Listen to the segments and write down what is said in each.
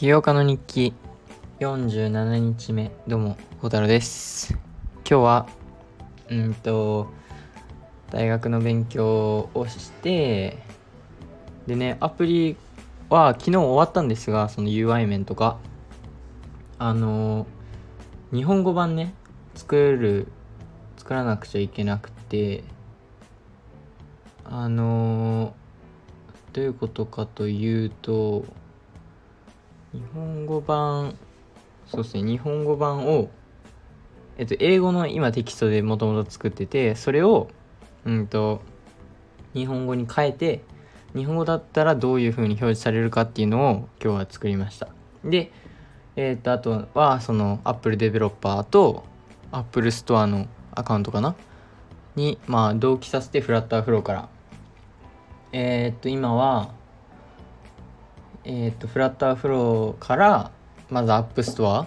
起業家の日記。47日目。どうも孝太郎です。今日はうんと大学の勉強をしてでねアプリは昨日終わったんですがその UI 面とかあの日本語版ね作る作らなくちゃいけなくてあのどういうことかというと日本語版そうですね日本語版をえっと英語の今テキストでもともと作っててそれをうんと日本語に変えて日本語だったらどういう風に表示されるかっていうのを今日は作りました。でえっとあとはその Apple デベロッパーと Apple Store のアカウントかな？にまあ同期させて FlutterFlow から。えー、っと今はえー、と FlutterFlow からまず App Store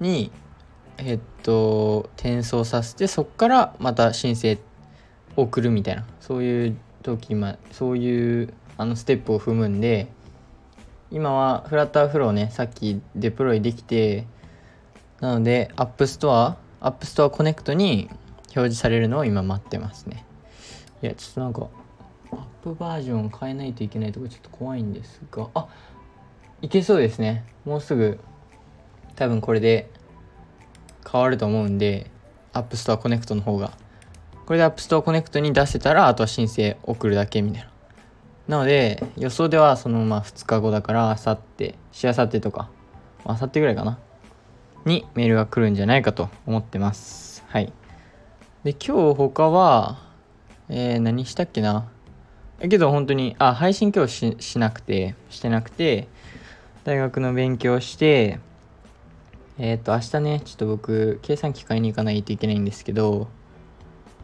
にえー、と転送させてそこからまた申請を送るみたいなそういう時今そういうあのステップを踏むんで今は FlutterFlow ねさっきデプロイできてなので App Store App Store Connect に表示されるのを今待ってますね。いやちょっとなんかプバージョン変えないといけないとこちょっと怖いんですが。あいけそうですね。もうすぐ多分これで変わると思うんで App Store Connect の方が。これで App Store Connect に出せたらあとは申請送るだけみたいな。なので予想ではそのまあ2日後だからあさってしあさってとかあさってぐらいかな。にメールが来るんじゃないかと思ってます。はい。で今日他はえー、何したっけな？けど本当にあ配信今日しなくてしてなくて大学の勉強してえっ、ー、と明日ねちょっと僕計算機買いに行かないといけないんですけど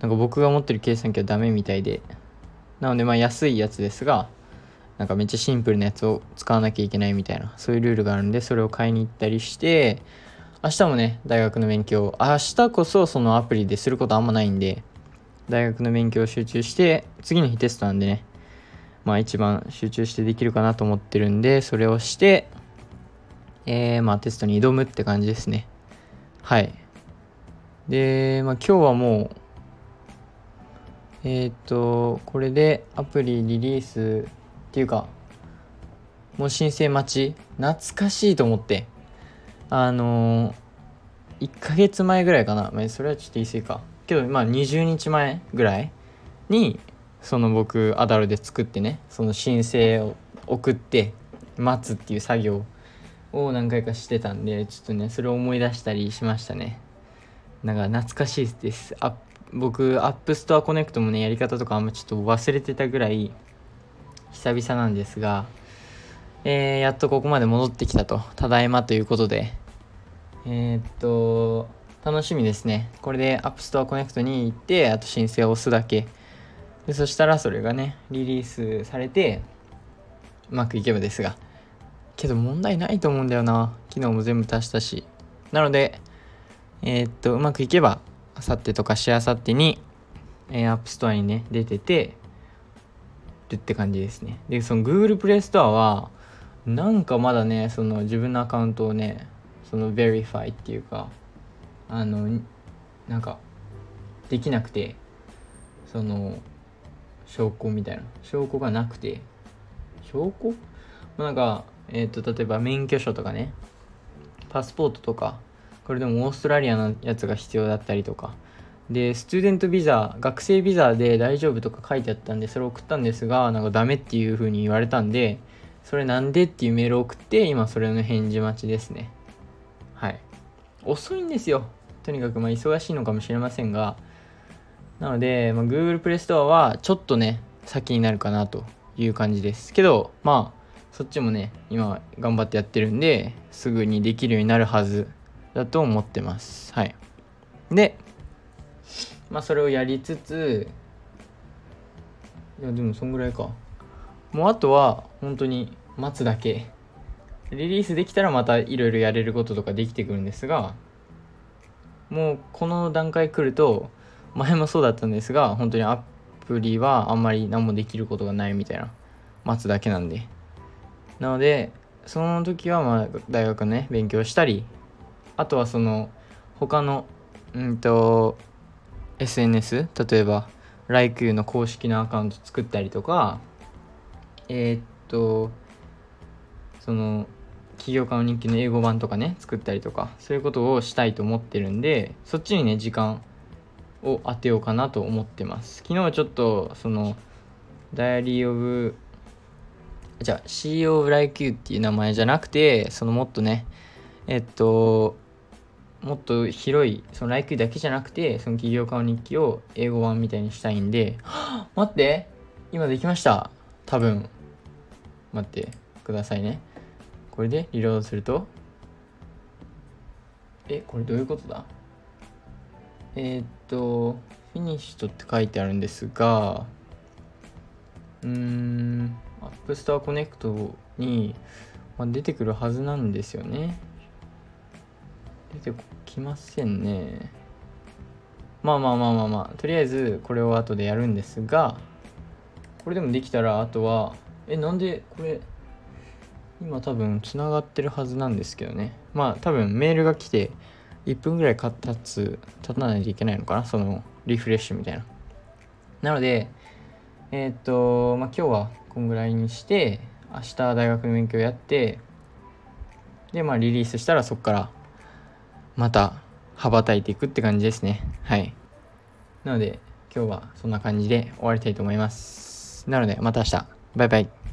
なんか僕が持ってる計算機はダメみたいでなのでまあ安いやつですがなんかめっちゃシンプルなやつを使わなきゃいけないみたいなそういうルールがあるんでそれを買いに行ったりして明日もね大学の勉強明日こそそのアプリですることあんまないんで大学の勉強を集中して次の日テストなんでねまあ一番集中してできるかなと思ってるんでそれをしてえー、まあテストに挑むって感じですね。はい。で、まあ、今日はもうえっ、ー、とこれでアプリリリースっていうかもう申請待ち。懐かしいと思って。あのー、1ヶ月前ぐらいかな、まあ、それはちょっと言い過ぎか。けどまあ20日前ぐらいにその僕アダルで作ってねその申請を送って待つっていう作業を何回かしてたんでちょっとねそれを思い出したりしましたね。なんか懐かしいです。あ僕 App Store Connect もねやり方とかあんまちょっと忘れてたぐらい久々なんですがえー、やっとここまで戻ってきたと。ただいまということで。えー、っと楽しみですね。これで App Store Connect に行ってあと申請を押すだけ。でそしたらそれがねリリースされてうまくいけばですが。けど問題ないと思うんだよな。昨日も全部足したし。なのでえー、っとうまくいけばあさってとかしあさってに、えー、App Store にね出ててるって感じですね。でその Google Play Store はなんかまだねその自分のアカウントをねその Verify っていうかあのなんかできなくてその証拠みたいな。証拠がなくて。証拠？なんかえっ、ー、と例えば免許証とかね。パスポートとか。これでもオーストラリアのやつが必要だったりとか。でスチューデントビザ学生ビザで大丈夫とか書いてあったんでそれ送ったんですがなんかダメっていう風に言われたんでそれなんでっていうメールを送って今それの返事待ちですね。はい。遅いんですよ。とにかくまあ忙しいのかもしれませんが。なので、まあ、Google プレイストアはちょっとね先になるかなという感じですけどまあそっちもね今頑張ってやってるんですぐにできるようになるはずだと思ってます。はい。でまあそれをやりつついやでもそんぐらいか。もうあとは本当に待つだけ。リリースできたらまたいろいろやれることとかできてくるんですがもうこの段階来ると前もそうだったんですが本当にアプリはあんまり何もできることがないみたいな待つだけなんで。なのでその時はまあ大学ね勉強したりあとはその他のうんと SNS 例えば LIKE の公式のアカウント作ったりとかえー、っとその起業家の日記の英語版とかね作ったりとかそういうことをしたいと思ってるんでそっちにね時間を当てようかなと思ってます。昨日はちょっとそのダイアリー・オブじゃあ CEO of LIKE っていう名前じゃなくてそのもっとねえっともっと広いその LIKE だけじゃなくてその起業家の日記を英語版みたいにしたいんで 待って今できました。多分待ってくださいね。これでリロードするとえこれどういうことだ？えー、っと Finished って書いてあるんですがうーん App Store Connect に、まあ、出てくるはずなんですよね。出てきませんね。まあまあまあまあまあとりあえずこれを後でやるんですがこれでもできたらあとはえなんでこれ今多分つながってるはずなんですけどね。まあ多分メールが来て1分ぐらい経つ経たないといけないのかな。そのリフレッシュみたいな。なのでえー、っとまあ今日はこんぐらいにして明日大学の勉強やってでまあリリースしたらそこからまた羽ばたいていくって感じですね。はい。なので今日はそんな感じで終わりたいと思います。なのでまた明日。バイバイ。